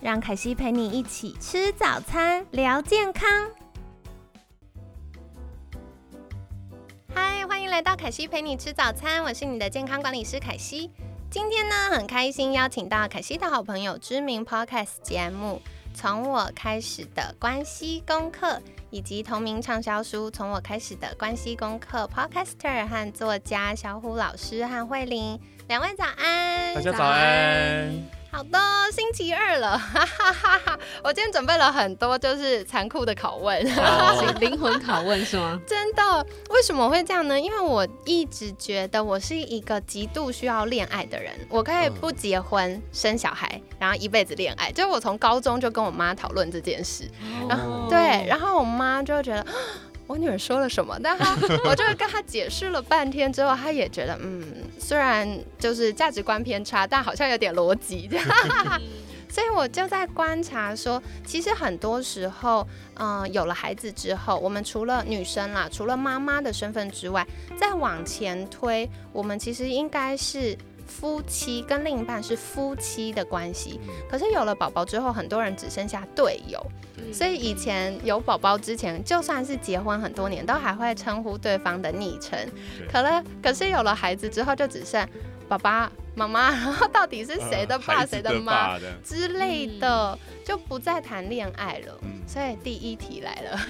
让凯西陪你一起吃早餐，聊健康。嗨，欢迎来到凯西陪你吃早餐，我是你的健康管理师凯西。今天呢，很开心邀请到凯西的好朋友，知名 Podcast 节目《从我开始的关系功课》，以及同名畅销书《从我开始的关系功课》Podcaster 和作家小虎老师和慧玲两位早安，大家早安。好的，星期二了，哈哈哈哈！我今天准备了很多，就是残酷的拷问，灵魂拷问是吗？真的？为什么会这样呢？因为我一直觉得我是一个极度需要恋爱的人，我可以不结婚生小孩，然后一辈子恋爱。就是我从高中就跟我妈讨论这件事，然后对，然后我妈就觉得。我女儿说了什么？但她，我就跟她解释了半天之后，她也觉得，嗯，虽然就是价值观偏差，但好像有点逻辑。所以我就在观察说，其实很多时候，嗯，有了孩子之后，我们除了女生啦，除了妈妈的身份之外，再往前推，我们其实应该是。夫妻跟另一半是夫妻的关系，可是有了宝宝之后，很多人只剩下队友。所以以前有宝宝之前，就算是结婚很多年，都还会称呼对方的昵称。可了，可是有了孩子之后，就只剩爸爸妈妈，然 后到底是谁的爸谁的妈之类的，就不再谈恋爱了。所以第一题来了，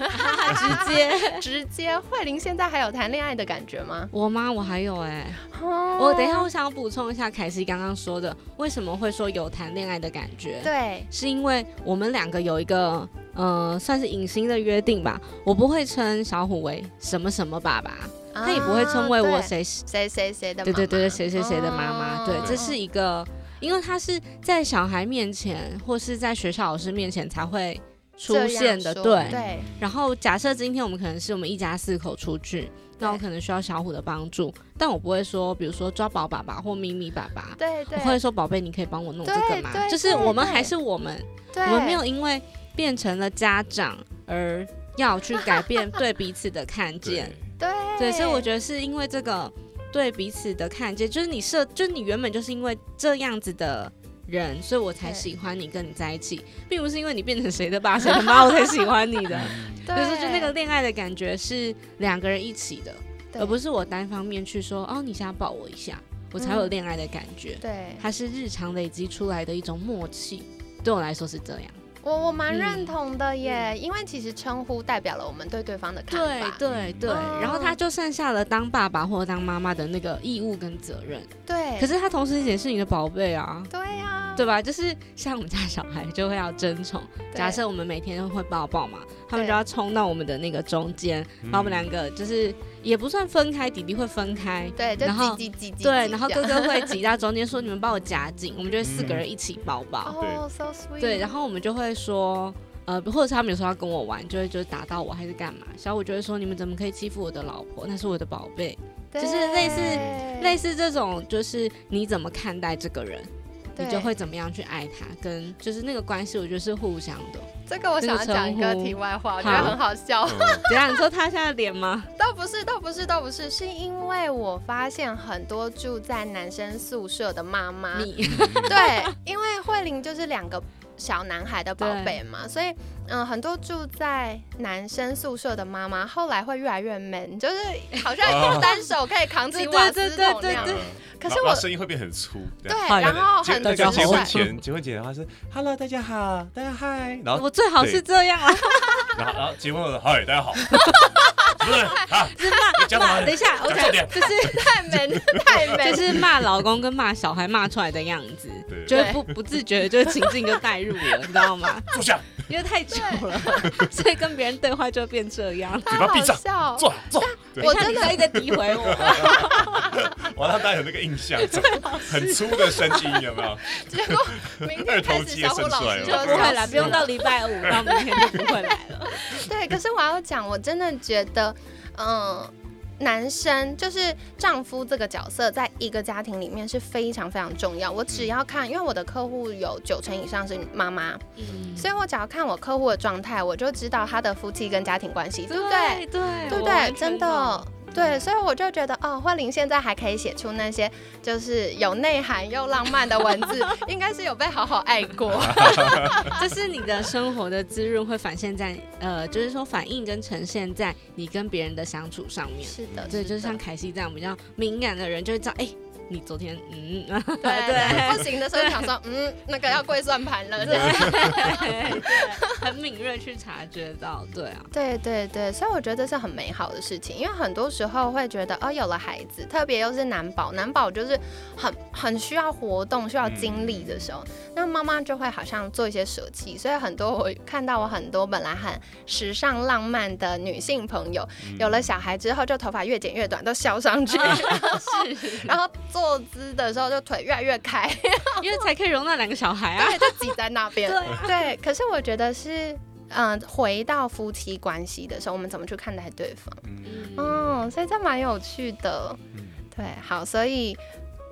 直接。直接，慧玲现在还有谈恋爱的感觉吗？我吗？我还有哎，我等一下我想要补充一下凯西刚刚说的，为什么会说有谈恋爱的感觉？对，是因为我们两个有一个呃算是隐形的约定吧，我不会称小虎为什么什么爸爸，他也不会称为我谁谁谁谁的，对对对对，谁谁谁的妈妈，对，这是一个，因为他是在小孩面前或是在学校老师面前才会。出现的对，然后假设今天我们可能是我们一家四口出去，那我可能需要小虎的帮助，但我不会说，比如说抓宝爸爸或咪咪爸爸，对对，我会说宝贝，你可以帮我弄这个吗？就是我们还是我们，我们没有因为变成了家长而要去改变 对彼此的看见，对对，所以我觉得是因为这个对彼此的看见，就是你设，就是你原本就是因为这样子的。人，所以我才喜欢你，跟你在一起，并不是因为你变成谁的爸谁的妈我才喜欢你的。就是就那个恋爱的感觉是两个人一起的，而不是我单方面去说哦，你想抱我一下，我才有恋爱的感觉。对，它是日常累积出来的一种默契，对我来说是这样。我我蛮认同的耶，因为其实称呼代表了我们对对方的看法。对对对，然后他就剩下了当爸爸或当妈妈的那个义务跟责任。对，可是他同时也是你的宝贝啊。对呀，对吧？就是像我们家小孩就会要争宠，假设我们每天都会抱抱嘛，他们就要冲到我们的那个中间，把我们两个就是。也不算分开，弟弟会分开，对，然后挤挤挤，对，然后哥哥会挤到中间，说你们帮我夹紧，我们就会四个人一起抱抱，哦，so sweet，对，然后我们就会说，呃，或者是他们有时候要跟我玩，就会就是打到我还是干嘛，小五就会说你们怎么可以欺负我的老婆，那是我的宝贝，就是类似类似这种，就是你怎么看待这个人，你就会怎么样去爱他，跟就是那个关系，我觉得是互相的。这个我想要讲一个题外话，我觉得很好笑。怎样？你说他现在脸吗？倒不是，倒不是，倒不是，是因为我发现很多住在男生宿舍的妈妈，对，因为慧玲就是两个小男孩的宝贝嘛，所以嗯，很多住在男生宿舍的妈妈后来会越来越 man，就是 好像单手可以扛起瓦斯桶那样。可是我声音会变很粗，对，然后很大家结婚前结婚前的话是 Hello 大家好，大家嗨，然后我最好是这样啊，然后然后结婚了嗨大家好，不是啊，是骂骂，等一下我讲就是太美太美，就是骂老公跟骂小孩骂出来的样子，就会不不自觉的就情境就带入了，你知道吗？坐下。因为太久了，所以跟别人对话就变这样。嘴巴闭上，坐坐。我真的一直在诋毁我，我让大家有那个印象，很粗的声音有没有？结果明天开始小虎老师就不会来，不用到礼拜五，到明天就不会来了。对，可是我要讲，我真的觉得，嗯、男生就是丈夫这个角色，在一个家庭里面是非常非常重要。我只要看，因为我的客户有九成以上是妈妈，嗯，所以我只要看我客户的状态，我就知道他的夫妻跟家庭关系，对不对？对对不对？真的。对，所以我就觉得哦，慧玲现在还可以写出那些就是有内涵又浪漫的文字，应该是有被好好爱过。这是你的生活的滋润会反现在呃，就是说反映跟呈现在你跟别人的相处上面。是的，对，就是像凯西这样比较敏感的人，就会知道，哎、你昨天嗯，对 对，不行的时候就想说，嗯，那个要跪算盘了。对，很敏锐去察觉到，对啊，对对对，所以我觉得这是很美好的事情，因为很多时候会觉得，哦，有了孩子，特别又是男宝，男宝就是很很需要活动、需要精力的时候，那妈妈就会好像做一些舍弃，所以很多我看到我很多本来很时尚浪漫的女性朋友，有了小孩之后就头发越剪越短，都削上去，是 然后坐姿的时候就腿越来越开，因为才可以容纳两个小孩啊。对，就挤在那边。对啊对，可是我觉得是。嗯，回到夫妻关系的时候，我们怎么去看待对方？嗯嗯，所以这蛮有趣的。嗯对，好，所以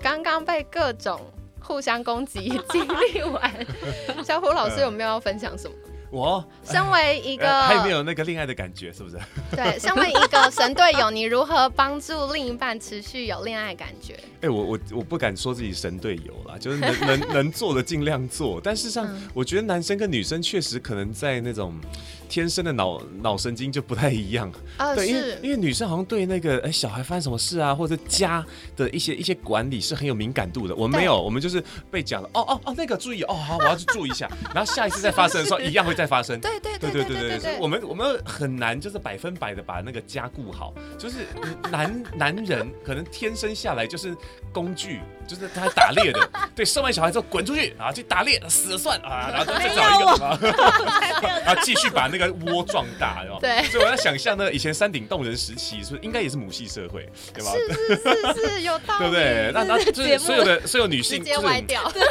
刚刚被各种互相攻击经历完，小虎老师有没有要分享什么？我身为一个呃还没有那个恋爱的感觉，是不是？对，身为一个神队友，你如何帮助另一半持续有恋爱感觉？哎、我我我不敢说自己神队友啦，就是能能 能做的尽量做。但事实上，嗯我觉得男生跟女生确实可能在那种天生的脑脑神经就不太一样。呃，对，因为因为女生好像对那个哎、小孩发生什么事啊，或者家的一些一些管理是很有敏感度的。我们没有，我们就是被讲了，哦哦哦，那个注意哦，好，我要去注意一下。然后下一次再发生的时候，一样会再发生。对对对对对所以我们我们很难就是百分百的把那个加固好，就是 男男人可能天生下来就是工具，就是他打猎的，对，生完小孩之后滚出去啊去打猎，死了算啊，然后再找一个什么，然后继续把那个窝壮大，然后对。所以我要想象那个以前山顶洞人时期，是不是应该也是母系社会，对吧？是是是是有道理，对不对？那那就是所有的所有女性。对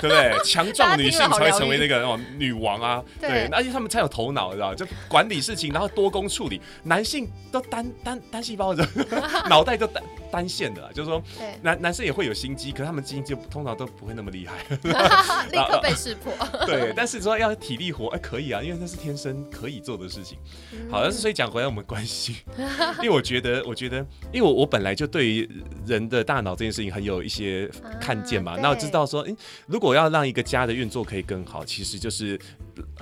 不对？强壮女性才会成为那个个那种女王啊，对。对，而且他们才有头脑，知道吗？就管理事情，然后多工处理。男性都单单单细胞的，脑袋都单单线的啦，就是说对，男男生也会有心机，可是他们基因就通常都不会那么厉害。立刻被识破。对，但是说要体力活，哎，可以啊，因为那是天生可以做的事情。好，但是所以讲回来我们关系，因为我觉得，我觉得，因为我我本来就对于人的大脑这件事情很有一些看见嘛，啊那我知道说，诶，如果要让一个家的运作可以更好，其实就是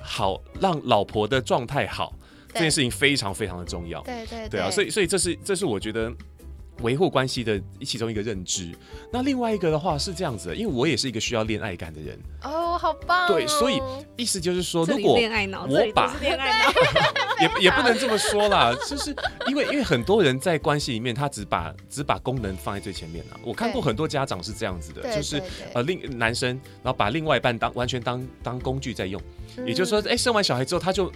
好让老婆的状态好，这件事情非常非常的重要。对对对啊，所以所以这是这是我觉得。维护关系的其中一个认知，那另外一个的话是这样子的，因为我也是一个需要恋爱感的人，哦，好棒哦。对所以意思就是说，如果恋爱脑，我把恋爱脑，也也不能这么说啦，就是因为因为很多人在关系里面，他只把只把功能放在最前面啊。我看过很多家长是这样子的，就是呃另男生，然后把另外一半当完全当当工具在用，嗯也就是说，哎、生完小孩之后他就。呃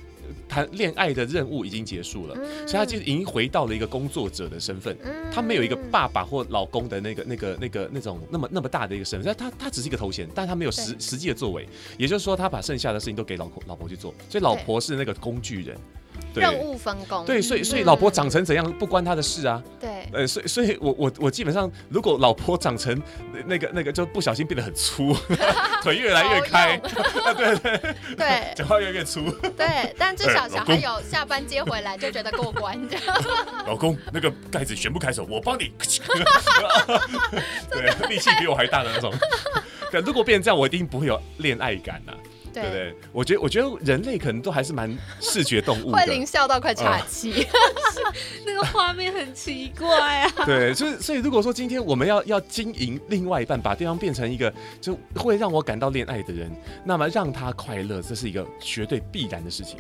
谈恋爱的任务已经结束了，嗯所以他就已经回到了一个工作者的身份。他没有一个爸爸或老公的那个、那个、那个、那种那么那么大的一个身份，他他只是一个头衔，但他没有实实际的作为。也就是说，他把剩下的事情都给老婆老婆去做，所以老婆是那个工具人。对任务分工。对，所以所以嗯老婆长成怎样不关他的事啊。对呃，所以所以我我我基本上，如果老婆长成那个那个就不小心变得很粗，腿越来越开，对 对，对 讲话越来越粗。对，但至少小孩有下班接回来就觉得过关，这样老公，那个盖子全部开走，我帮你。对，力气比我还大的那种。对，如果变成这样，我一定不会有恋爱感呐、对不对？我觉得，我觉得人类可能都还是蛮视觉动物的。慧玲笑到快岔气。那个画面很奇怪啊。对，所以所以如果说今天我们要要经营另外一半，把对方变成一个就会让我感到恋爱的人，那么让他快乐，这是一个绝对必然的事情。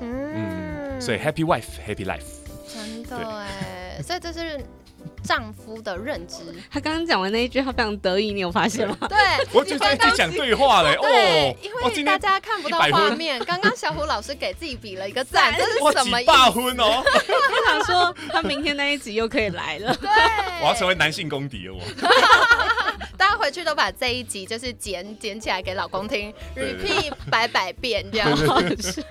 嗯，所以 happy wife, happy life。真的对哎，所以这是丈夫的认知。他刚刚讲完那一句，他非常得意，你有发现吗？对，我觉得在讲对话嘞，对哦，，因为大家看不到100画面，刚刚小虎老师给自己比了一个赞，这是什么意思？霸婚哦，他想说他明天那一集又可以来了。对，我要成为男性公敌了，我。大家回去都把这一集就是剪剪起来给老公听，repeat 百百遍这样，好笑，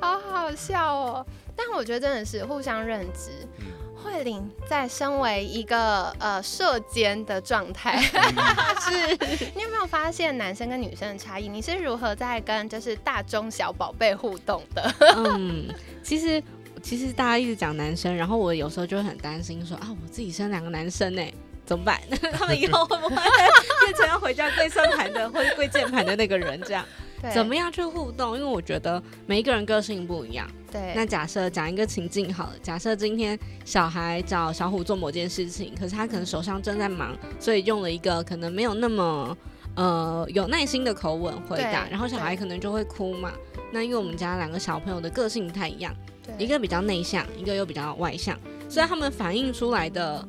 好好笑哦。但我觉得真的是互相认知。嗯慧玲在身为一个呃射监的状态，是你有没有发现男生跟女生的差异？你是如何在跟就是大中小宝贝互动的？嗯，其实其实大家一直讲男生，然后我有时候就会很担心说啊，我自己生两个男生呢。怎么办？他们以后会不会变成要回家跪算盘的或者跪键盘的那个人？这样对怎么样去互动？因为我觉得每一个人个性不一样。对？那假设讲一个情境好了，假设今天小孩找小虎做某件事情，可是他可能手上正在忙，所以用了一个可能没有那么呃有耐心的口吻回答，然后小孩可能就会哭嘛。那因为我们家两个小朋友的个性不太一样，对一个比较内向，一个又比较外向，所以他们反映出来的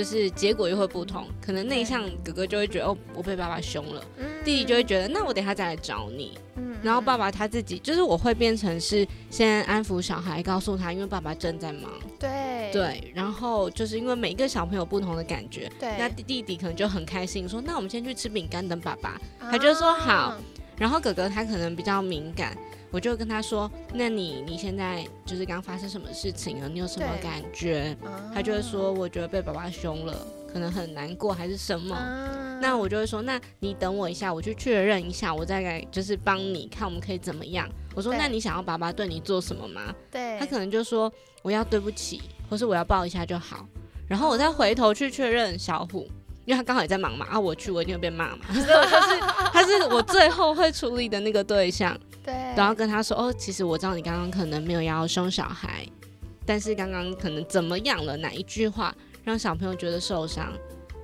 就是结果又会不同。可能内向哥哥就会觉得哦，我被爸爸凶了，嗯。弟弟就会觉得那我等下再来找你。嗯然后爸爸他自己就是我会变成是先安抚小孩，告诉他，因为爸爸正在忙，对。对，然后就是因为每一个小朋友不同的感觉，对，那弟弟弟可能就很开心，说那我们先去吃饼干等爸爸，他就说好啊然后哥哥他可能比较敏感，我就跟他说，那你你现在就是刚发生什么事情了？你有什么感觉？啊他就会说，我觉得被爸爸凶了，可能很难过还是什么。啊那我就会说，那你等我一下，我去确认一下，我再来就是帮你看我们可以怎么样。我说，那你想要爸爸对你做什么吗？对他可能就说我要对不起，或是我要抱一下就好。然后我再回头去确认小虎，因为他刚好也在忙嘛，啊，我去我一定会被骂嘛，所以我就是他是我最后会处理的那个对象，对，然后跟他说，哦，其实我知道你刚刚可能没有要凶小孩，但是刚刚可能怎么样了，哪一句话让小朋友觉得受伤，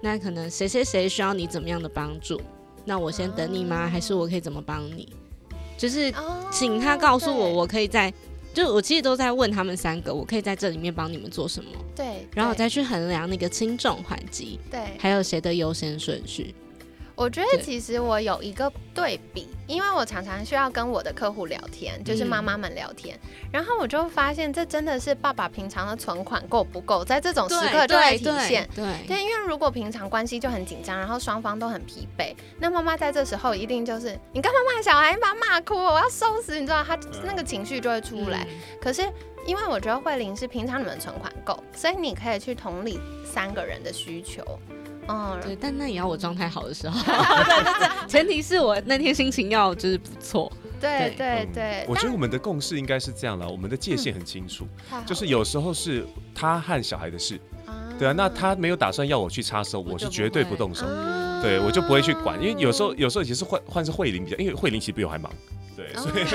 那可能谁谁谁需要你怎么样的帮助，那我先等你吗？哦还是我可以怎么帮你？就是哦请他告诉我，我可以在，就我其实都在问他们三个，我可以在这里面帮你们做什么，对，然后我再去衡量那个轻重缓急，对，还有谁的优先顺序。我觉得其实我有一个对比，因为我常常需要跟我的客户聊天，就是嗯妈妈们聊天，然后我就发现这真的是爸爸平常的存款够不够，在这种时刻就会体现。对对，因为如果平常关系就很紧张，然后双方都很疲惫，那妈妈在这时候一定就是你干嘛骂小孩，你把他骂哭，我要收拾，你知道，他那个情绪就会出来。嗯可是因为我觉得慧玲是平常你们存款够，所以你可以去同理三个人的需求。嗯，对，但那也要我状态好的时候，对 对对，前提是我那天心情要就是不错。对对。对对，我觉得我们的共识应该是这样了，我们的界限很清楚，就是有时候是他和小孩的事，啊。对啊，那他没有打算要我去插手，我是绝对不动手，啊。对我就不会去管，因为有时候有时候其实换换是慧玲比较，因为慧玲其实比我还忙，对，所以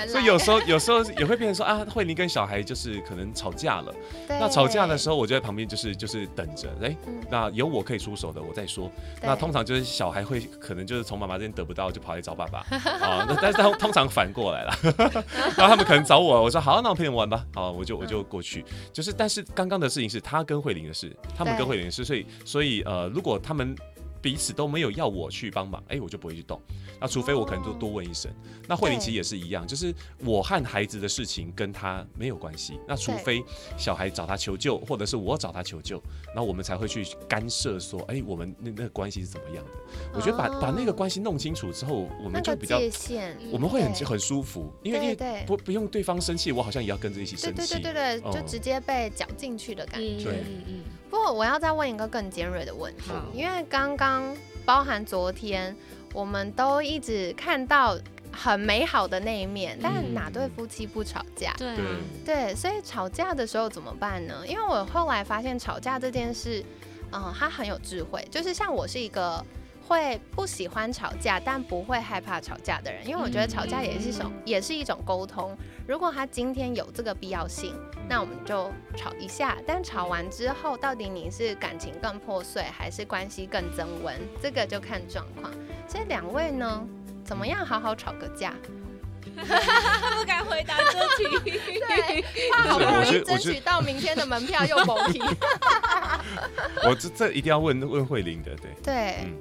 哦 所以有时候有时候也会变成说啊，慧玲跟小孩就是可能吵架了，对那吵架的时候，我就在旁边就是就是等着，哎嗯，那有我可以出手的，我再说。那通常就是小孩会可能就是从妈妈这边得不到，就跑来找爸爸啊。那但是他通常反过来了，然后他们可能找我，我说好，那我陪你们玩吧，好，我就我就过去。就是但是刚刚的事情是他跟慧玲的事，他们跟慧玲的事，所以所以呃，如果他们。彼此都没有要我去帮忙，哎、我就不会去动。那除非我可能多哦多问一声。那慧玲其实也是一样，就是我和孩子的事情跟他没有关系。那除非小孩找他求救，或者是我找他求救，那我们才会去干涉说，哎、我们那那个关系是怎么样的？我觉得把、哦把那个关系弄清楚之后，我们就比较，界限，我们会很很舒服，因为因为不不用对方生气，我好像也要跟着一起生气。对对对对，就哦直接被搅进去的感觉。对嗯嗯不过我要再问一个更尖锐的问题，因为刚刚包含昨天，我们都一直看到很美好的那一面，但嗯哪对夫妻不吵架？对对，所以吵架的时候怎么办呢？因为我后来发现吵架这件事，嗯、它很有智慧。就是像我是一个会不喜欢吵架，但不会害怕吵架的人，因为我觉得吵架也是一种，也是一种沟通。如果他今天有这个必要性，那我们就吵一下。但吵完之后，到底你是感情更破碎，还是关系更增温，这个就看状况。所以两位呢，怎么样好好吵个架？不敢回答这题。对，怕好不容易争我觉得我觉得取到明天的门票又蒙皮。我这这一定要问问慧玲的，对，对，嗯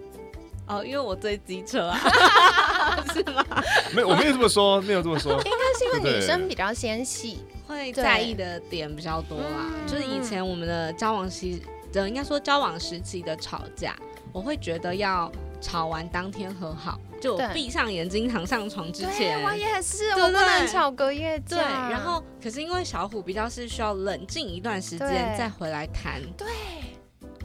哦，因为我追机车啊，是吗？没有，我没有这么说，没有这么说。应该是因为女生比较纤细，会在意的点比较多啦。嗯就是以前我们的交往期，的应该说交往时期的吵架，我会觉得要吵完当天和好，就我闭上眼睛躺上床之前对，我也是，我不能吵隔夜架。对，然后可是因为小虎比较是需要冷静一段时间再回来谈，对，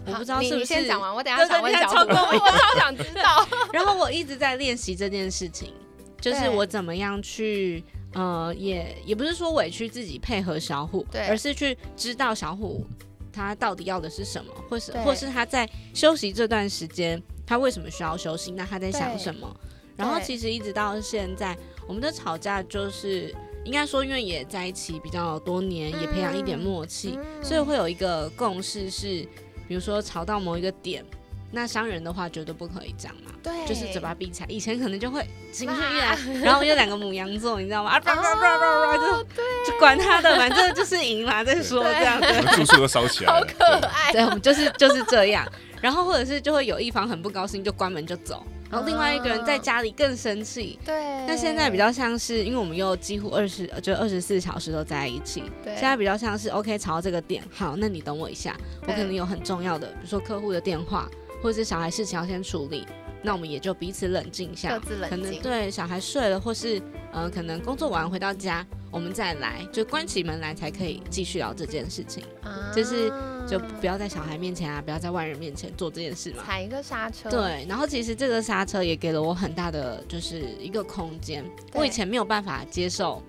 我不知道是不是你先讲完，我等下想问小虎，你还超过我超想知道。然后我一直在练习这件事情，就是我怎么样去。呃，也也不是说委屈自己配合小虎，对而是去知道小虎他到底要的是什么，或是或是他在休息这段时间，他为什么需要休息？那他在想什么？然后其实一直到现在，我们的吵架就是应该说，因为也在一起比较多年，也培养一点默契，嗯所以会有一个共识是，比如说吵到某一个点，那伤人的话绝对不可以这样嘛。对，就是嘴巴闭起来，以前可能就会情绪一来啊，然后有两个母羊座，你知道吗？啊，叭叭叭叭叭，就哦就管他的，反正就是赢嘛，再说这样子。我们住宿都烧起来了。对爱。对，我们就是就是这样。然后或者是就会有一方很不高兴，就关门就走，然后另外一个人在家里更生气。对，那现在比较像是，因为我们又几乎二十，就二十四小时都在一起。对现在比较像是，OK，吵到这个点，好，那你等我一下，我可能有很重要的，比如说客户的电话，或者是小孩事情要先处理，那我们也就彼此冷静一下各，自冷可能静对小孩睡了，或是呃，可能工作完回到家，我们再来，就关起门来才可以继续聊这件事情，啊就是就不要在小孩面前啊，不要在外人面前做这件事嘛。踩一个刹车。对，然后其实这个刹车也给了我很大的就是一个空间，我以前没有办法接受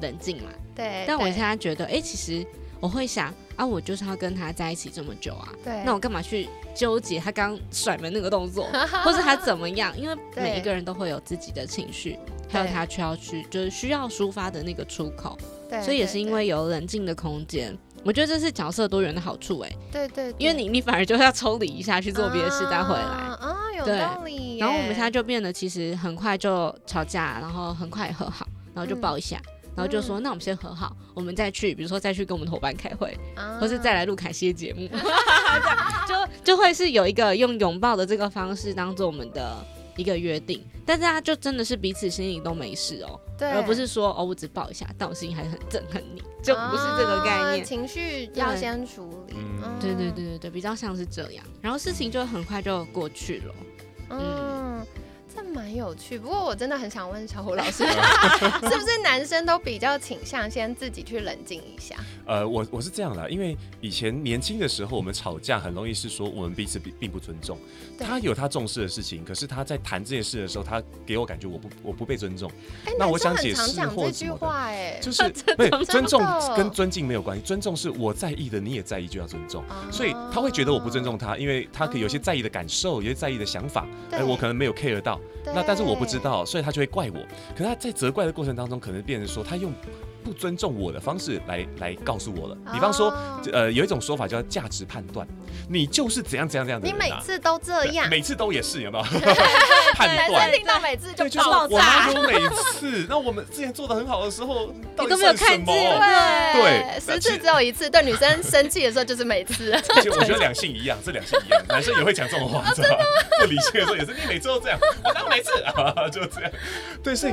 冷静嘛，对，但我现在觉得，哎、其实我会想啊，我就是要跟他在一起这么久啊，对，那我干嘛去纠结他刚甩门那个动作，或是他怎么样？因为每一个人都会有自己的情绪，还有他需要去就是需要抒发的那个出口，对所以也是因为有冷静的空间。我觉得这是角色多元的好处哎、对对，对因为你你反而就是要抽离一下去做别的事再回来。啊，啊有对道理。然后我们现在就变得其实很快就吵架，然后很快和好，然后就嗯抱一下，然后就说、那我们先和好，我们再去，比如说再去跟我们的伙伴开会，啊或是再来录凯西的节目，这样就就会是有一个用拥抱的这个方式当做我们的一个约定，但是他就真的是彼此心里都没事哦，对，而不是说哦我只抱一下，但我心里还很憎恨你，就不是这个概念。啊情绪要先处理。对对对对对，比较像是这样，然后事情就很快就过去了。嗯，这蛮有趣。不过我真的很想问小虎老师，是不是男生都比较倾向先自己去冷静一下？呃，我我是这样的，因为以前年轻的时候，我们吵架很容易是说我们彼此并并不尊重。他有他重视的事情，可是他在谈这件事的时候，他给我感觉我不我不被尊重，哎，那我想解释这句或什么的话，哎，就是 对尊重跟尊敬没有关系，尊重是我在意的，你也在意就要尊重。啊所以他会觉得我不尊重他，因为他可以有些在意的感受，有些在意的想法，对哎，我可能没有 care 到，那但是我不知道，所以他就会怪我。可是他在责怪的过程当中，可能变成说他用不尊重我的方式来来告诉我了。比方说，哦呃，有一种说法叫价值判断，你就是怎样怎样怎样的你。每次都这样，每次都也是有没有？判男断生。听到每次就，就是爆炸。说每次，那我们之前做的很好的时候，到 底你都没有算什么看见对十次只有一次。对女生生气的时候就是每次。其实我觉得两性一样，这两性一样，男生也会讲这种话，知道吗？不理性的时候也是，你每次都这样，我当每次啊，就这样。对，所以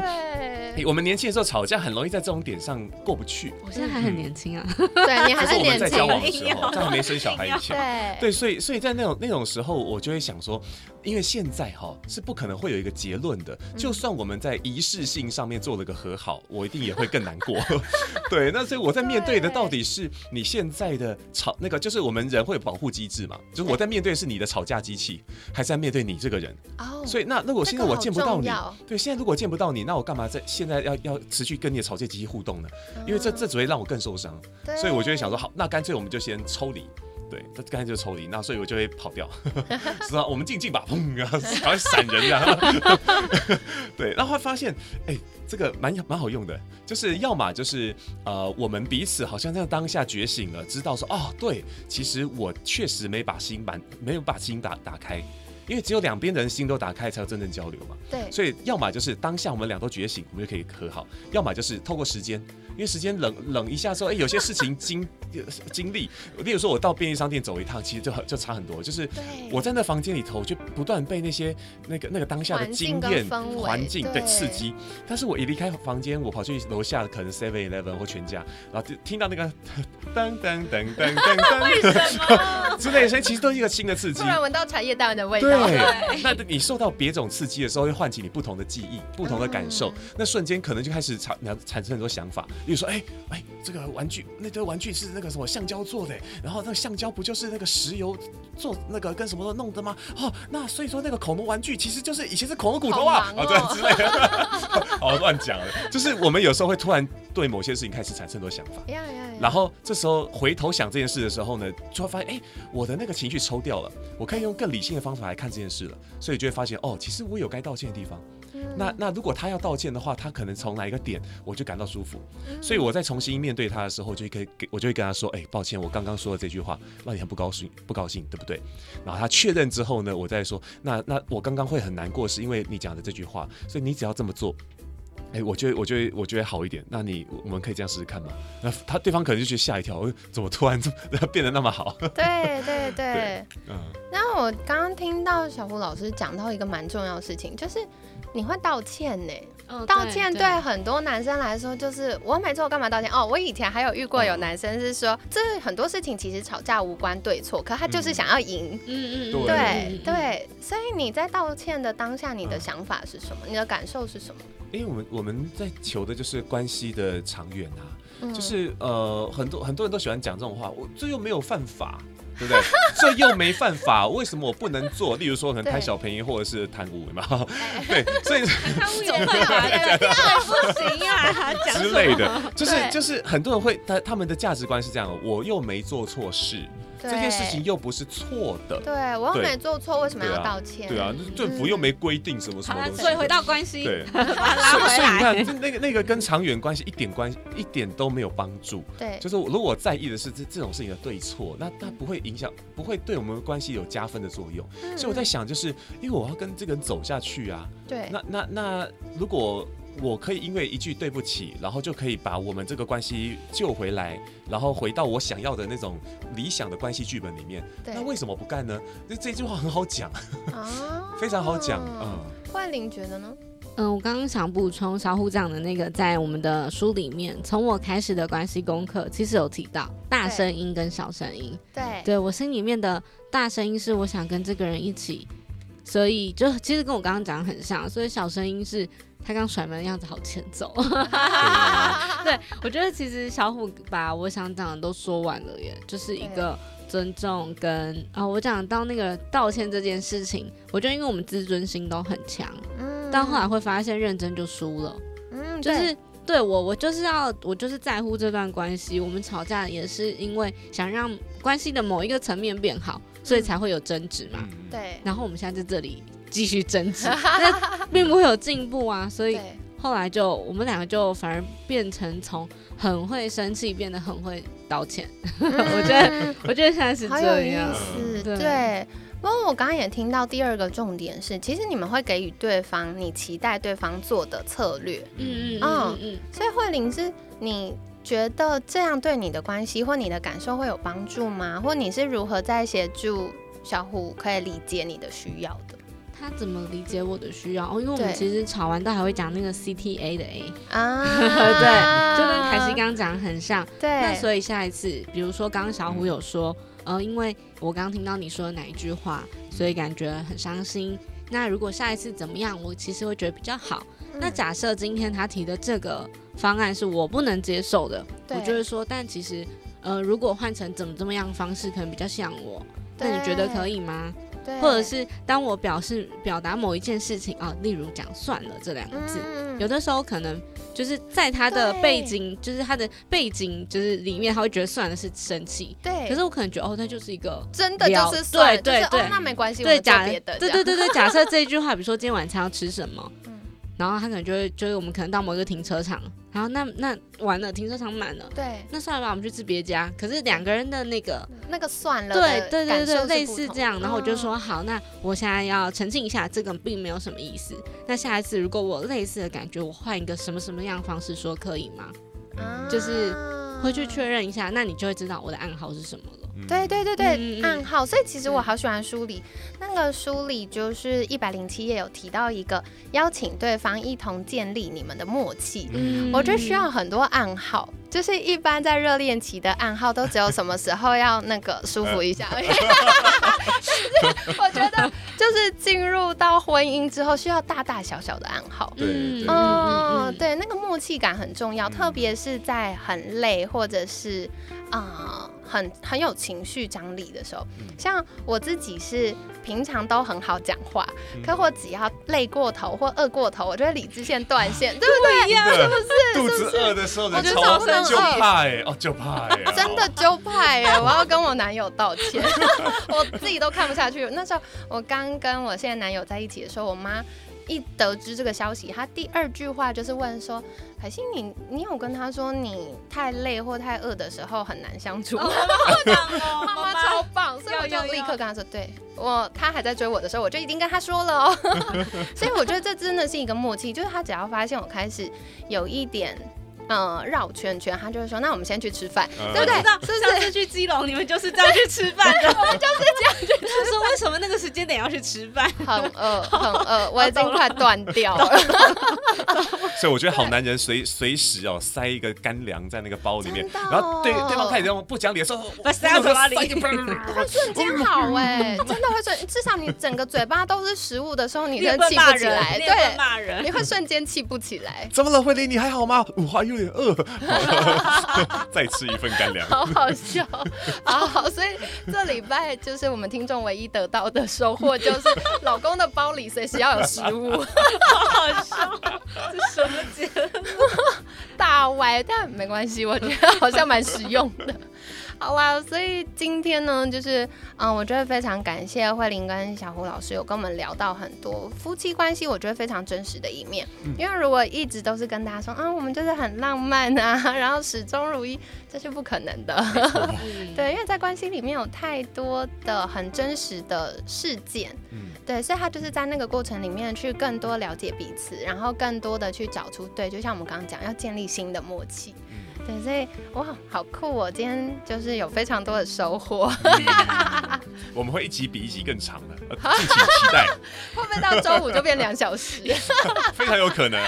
对，我们年轻的时候吵架，很容易在这种点上过不去。我现在还很年轻啊，对你还就是是我们年轻在交往的时候，在还没生小孩以前。对。对，所以所以在那种那种时候，我就会想说，因为现在哈是不可能会有一个结论的，就算我们在仪式性上面做了个和好，我一定也会更难过。对，那所以我在面对的到底是你现在的吵那个，就是我们人会有保护机制嘛，就是我在面对的是你的吵架机器，还是在面对你这个人？哦，所以那如果现在我见不到你这个好重要，对，现在如果见不到你，那我干嘛在现在要要持续跟你的吵架机器互动呢？因为这这只会让我更受伤。所以我就会想说，好，那干脆我们就先抽离。对，这干脆就抽离，那所以我就会跑掉，是吧？我们静静吧，砰，然后赶快闪人啊！对，然后会发现，哎、这个蛮蛮好用的，就是要么就是呃，我们彼此好像在当下觉醒了，知道说，哦，对，其实我确实没把心满，没有把心打打开，因为只有两边的人心都打开，才有真正交流嘛。对所以要么就是当下我们俩都觉醒，我们就可以和好；要么就是透过时间，因为时间冷冷一下之后，哎、有些事情经 经历。例如说，我到便利商店走一趟，其实就很就差很多。就是对，我在那房间里头，就不断被那些那个那个当下的经验、环境对对刺激。但是我一离开房间，我跑去楼下可能 Seven Eleven 或全家，然后就听到那个噔噔噔噔噔噔之类的声音，其实都是一个新的刺激突。然闻到茶叶蛋的味道。对，那你受到别种刺激的时候，会唤起你不同的记忆、不同的感受。嗯那瞬间可能就开始产产生很多想法，例如说，哎、哎、这个玩具，那堆玩具是那个什么橡胶做的，然后那个橡胶不就是那个石油做那个跟什么都弄的吗？哦，那所以说那个恐龙玩具其实就是以前是恐龙骨头啊，好忙哦对之类的，哦乱讲了。就是我们有时候会突然对某些事情开始产生很多想法。呀呀呀然后这时候回头想这件事的时候呢，就会发现，哎，我的那个情绪抽掉了，我可以用更理性的方法来看这件事了，所以就会发现，哦，其实我有该道歉的地方。那那如果他要道歉的话，他可能从哪一个点我就感到舒服，所以我在重新面对他的时候，就可以给我就会跟他说，哎，抱歉，我刚刚说的这句话让你很不高兴，不高兴，对不对？然后他确认之后呢，我再说，那那我刚刚会很难过，是因为你讲的这句话，所以你只要这么做。哎，我觉得，我觉得，我觉得好一点。那你，我们可以这样试试看吗？那他对方可能就觉得吓一跳，呃怎么突然 变得那么好？对对对嗯。然后我刚刚听到小胡老师讲到一个蛮重要的事情，就是你会道歉呢。嗯道歉对很多男生来说，就是我没错，干嘛道歉？哦，我以前还有遇过有男生是说，这很多事情其实吵架无关对错，可他就是想要赢。嗯嗯，对对对，所以你在道歉的当下，你的想法是什么？你的感受是什么？因为我们我们在求的就是关系的长远啊，嗯就是呃，很多很多人都喜欢讲这种话，我这又没有犯法。对不对？这又没犯法，为什么我不能做？例如说，可能贪小便宜或者是贪污嘛，对，所以 贪污有犯法的，这样不行啊，讲什么 之类的，就是就是很多人会他他们的价值观是这样，我又没做错事，这件事情又不是错的，对我又对。没做错，为什么要道歉？对啊，政府又没规定什么什么东西，所以回到关系，对，所以所以你看，那个那个跟长远关系一点关一点都没有帮助。对。就是如果我在意的是这这种事情的对错，那它不会影响，不会对我们的关系有加分的作用。嗯。所以我在想，就是因为我要跟这个人走下去啊，对。那那那如果我可以因为一句对不起，然后就可以把我们这个关系救回来，然后回到我想要的那种理想的关系剧本里面，那为什么不干呢？这这句话很好讲，啊 非常好讲，嗯。慧玲觉得呢？嗯，我刚刚想补充小虎讲的那个，在我们的书里面，从我开始的关系功课，其实有提到大声音跟小声音。对对我心里面的大声音是我想跟这个人一起，所以就其实跟我刚刚讲的很像，所以小声音是他刚甩门的样子好欠揍。对，我觉得其实小虎把我想讲的都说完了耶，就是一个尊重跟啊、我讲到那个道歉这件事情，我觉得因为我们自尊心都很强，嗯但后来会发现认真就输了，嗯就是。对我，我就是要，我就是在乎这段关系。我们吵架也是因为想让关系的某一个层面变好，所以才会有争执嘛。嗯，对然后我们现在在这里继续争执，那并不会有进步啊。所以后来就我们两个就反而变成从很会生气变得很会道歉。我觉得，我觉得现在是好有意这样。思，对对。不过我刚刚也听到第二个重点是，其实你们会给予对方你期待对方做的策略，嗯嗯嗯嗯嗯所以慧玲是你觉得这样对你的关系或你的感受会有帮助吗？或你是如何在协助小虎可以理解你的需要的他怎么理解我的需要？哦，因为我们其实吵完都还会讲那个 CTA 的 A，啊？对，就跟凯西刚刚讲的很像。对，那所以下一次，比如说刚刚小虎有说，呃，因为我刚刚听到你说的哪一句话，所以感觉很伤心。那如果下一次怎么样，我其实会觉得比较好。那嗯假设今天他提的这个方案是我不能接受的，我就会说，但其实，呃，如果换成怎么怎么样的方式，可能比较像我。那你觉得可以吗？对。或者是当我表示表达某一件事情啊，例如讲算了这两个字，嗯。有的时候可能就是在他的背景，就是他的背景，就是里面他会觉得算了是生气，对，可是我可能觉得哦，那就是一个真的就聊是算了就是对对对。哦，那没关系，我对们假别的，对对对对，假设这一句话，比如说 今天晚餐要吃什么，嗯然后他可能就会就是我们可能到某一个停车场，然后那那完了停车场满了，对那算了吧，我们去吃别家。可是两个人的那个那个算了对的对对对，类似这样，然后我就嗯说好，那我现在要澄清一下，这个并没有什么意思。那下一次如果我类似的感觉，我换一个什么什么样的方式说可以吗？啊就是回去确认一下，那你就会知道我的暗号是什么了。嗯。对对对对，暗号。所以其实我好喜欢书里那个书里就是一百零七页有提到一个邀请对方一同建立你们的默契。嗯。我觉得需要很多暗号，就是一般在热恋期的暗号都只有什么时候要那个舒服一下而已。但是我觉得就是进入到婚姻之后，需要大大小小的暗号。对对嗯，对，那个默契感很重要，嗯特别是在很累或者是啊、呃很很有情绪张力的时候。嗯像我自己是平常都很好讲话，嗯可我只要累过头或饿过头，我就会理智线断线，对不对？是不是肚子饿的时候，人我就超超生气就怕哎，哦就怕哎，真的就派哎！我要跟我男友道歉，我自己都看不下去。那时候我刚跟我现在男友在一起的时候，我妈一得知这个消息，她第二句话就是问说：“海星，你你有跟他说你太累或太饿的时候很难相处吗？”哦妈妈超棒，所以我就立刻跟他说：“对我，他还在追我的时候，我就已经跟他说了哦。”所以我觉得这真的是一个默契，就是他只要发现我开始有一点。呃，绕圈圈，他就会说：“那我们先去吃饭，嗯对不对知道？是不是上次去基隆，你们就是这样去吃饭的。我们就是这样去吃。他说为什么那个时间点要去吃饭？很饿，很饿，我已经 快断掉了。所以我觉得好男人随随时哦塞一个干粮在那个包里面，然后对对方开始用不讲理的时候，把塞到嘴巴里会瞬间好哎、真的会瞬，至少你整个嘴巴都是食物的时候，你真的气不起，来，对，骂人。你会瞬间气不起来，怎么了，慧玲？你还好吗？我还有 点饿，再吃一份干粮。好好笑，啊好，所以这礼拜就是我们听众唯一得到的收获，就是老公的包里随时要有食物，好笑，这什么节目？大歪，但没关系，我觉得好像蛮实用的。好啦，所以今天呢，就是嗯，我觉得非常感谢慧玲跟小胡老师有跟我们聊到很多夫妻关系，我觉得非常真实的一面。因为如果一直都是跟大家说，啊，我们就是很浪漫啊，然后始终如一，这是不可能的。对，因为在关系里面有太多的很真实的事件，嗯对，所以他就是在那个过程里面去更多了解彼此，然后更多的去找出对，就像我们刚刚讲，要建立新的默契。嗯对，所以哇，好酷哦！今天就是有非常多的收获，我们会一集比一集更长的，呃敬请期待，会不会到周五就变两小时？非常有可能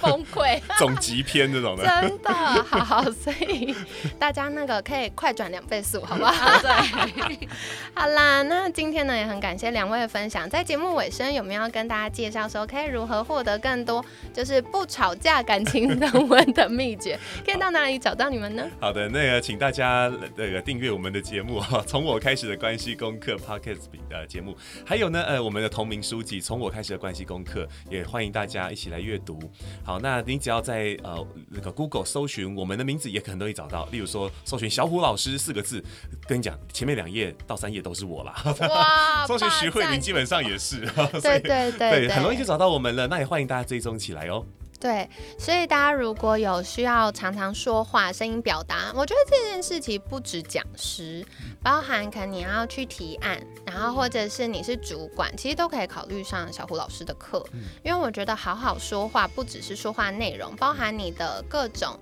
崩溃，总集篇这种的。真的好好，所以大家那个可以快转两倍速，好不好？对，好啦，那今天呢也很感谢两位的分享。在节目尾声，有没有要跟大家介绍说，可以如何获得更多就是不吵架、感情升温的秘诀？可以到哪里找到你们呢？好的，那个请大家那个订阅我们的节目哈，从我开始的关系功课 Pocket 的节目，还有呢呃我们的同名书籍《从我开始的关系功课》，也欢迎大家一起来阅读。好，那你只要在呃那个 Google 搜寻我们的名字，也很容易找到。例如说搜寻小虎老师四个字，跟你讲前面两页到三页都是我啦。哇搜寻徐慧玲基本上也是，对对对对，很容易就找到我们了。那也欢迎大家追踪起来哦。对，所以大家如果有需要常常说话、声音表达，我觉得这件事情不止讲师，包含可能你要去提案，然后或者是你是主管，其实都可以考虑上小胡老师的课，因为我觉得好好说话不只是说话内容，包含你的各种。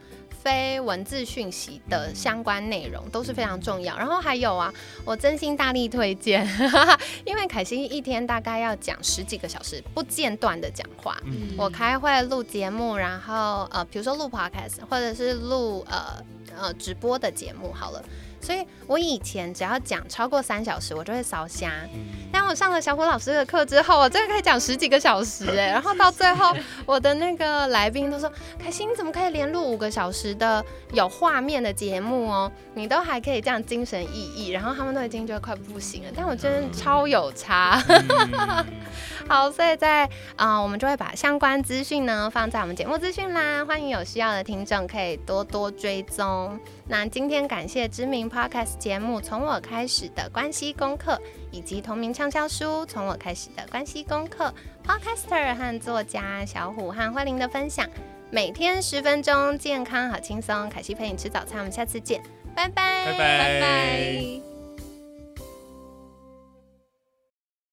非文字讯息的相关内容都是非常重要，然后还有啊，我真心大力推荐，因为凯西一天大概要讲十几个小时不间断的讲话，嗯我开会录节目，然后呃，比如说录 podcast 或者是录呃呃直播的节目好了。所以我以前只要讲超过三小时，我就会烧瞎。但我上了小虎老师的课之后，我真的可以讲十几个小时哎。然后到最后，我的那个来宾都说：“凯欣，你怎么可以连录五个小时的有画面的节目哦？你都还可以这样精神奕奕。”然后他们都已经觉得快不行了，但我真的超有差。好，所以在啊、呃我们就会把相关资讯呢放在我们节目资讯啦，欢迎有需要的听众可以多多追踪。那今天感谢知名 podcast 节目《从我开始的关系功课》，以及同名畅销书《从我开始的关系功课》，podcaster 和作家小虎和慧玲的分享。每天十分钟，健康好轻松。凯西陪你吃早餐，我们下次见，拜拜，拜拜拜拜。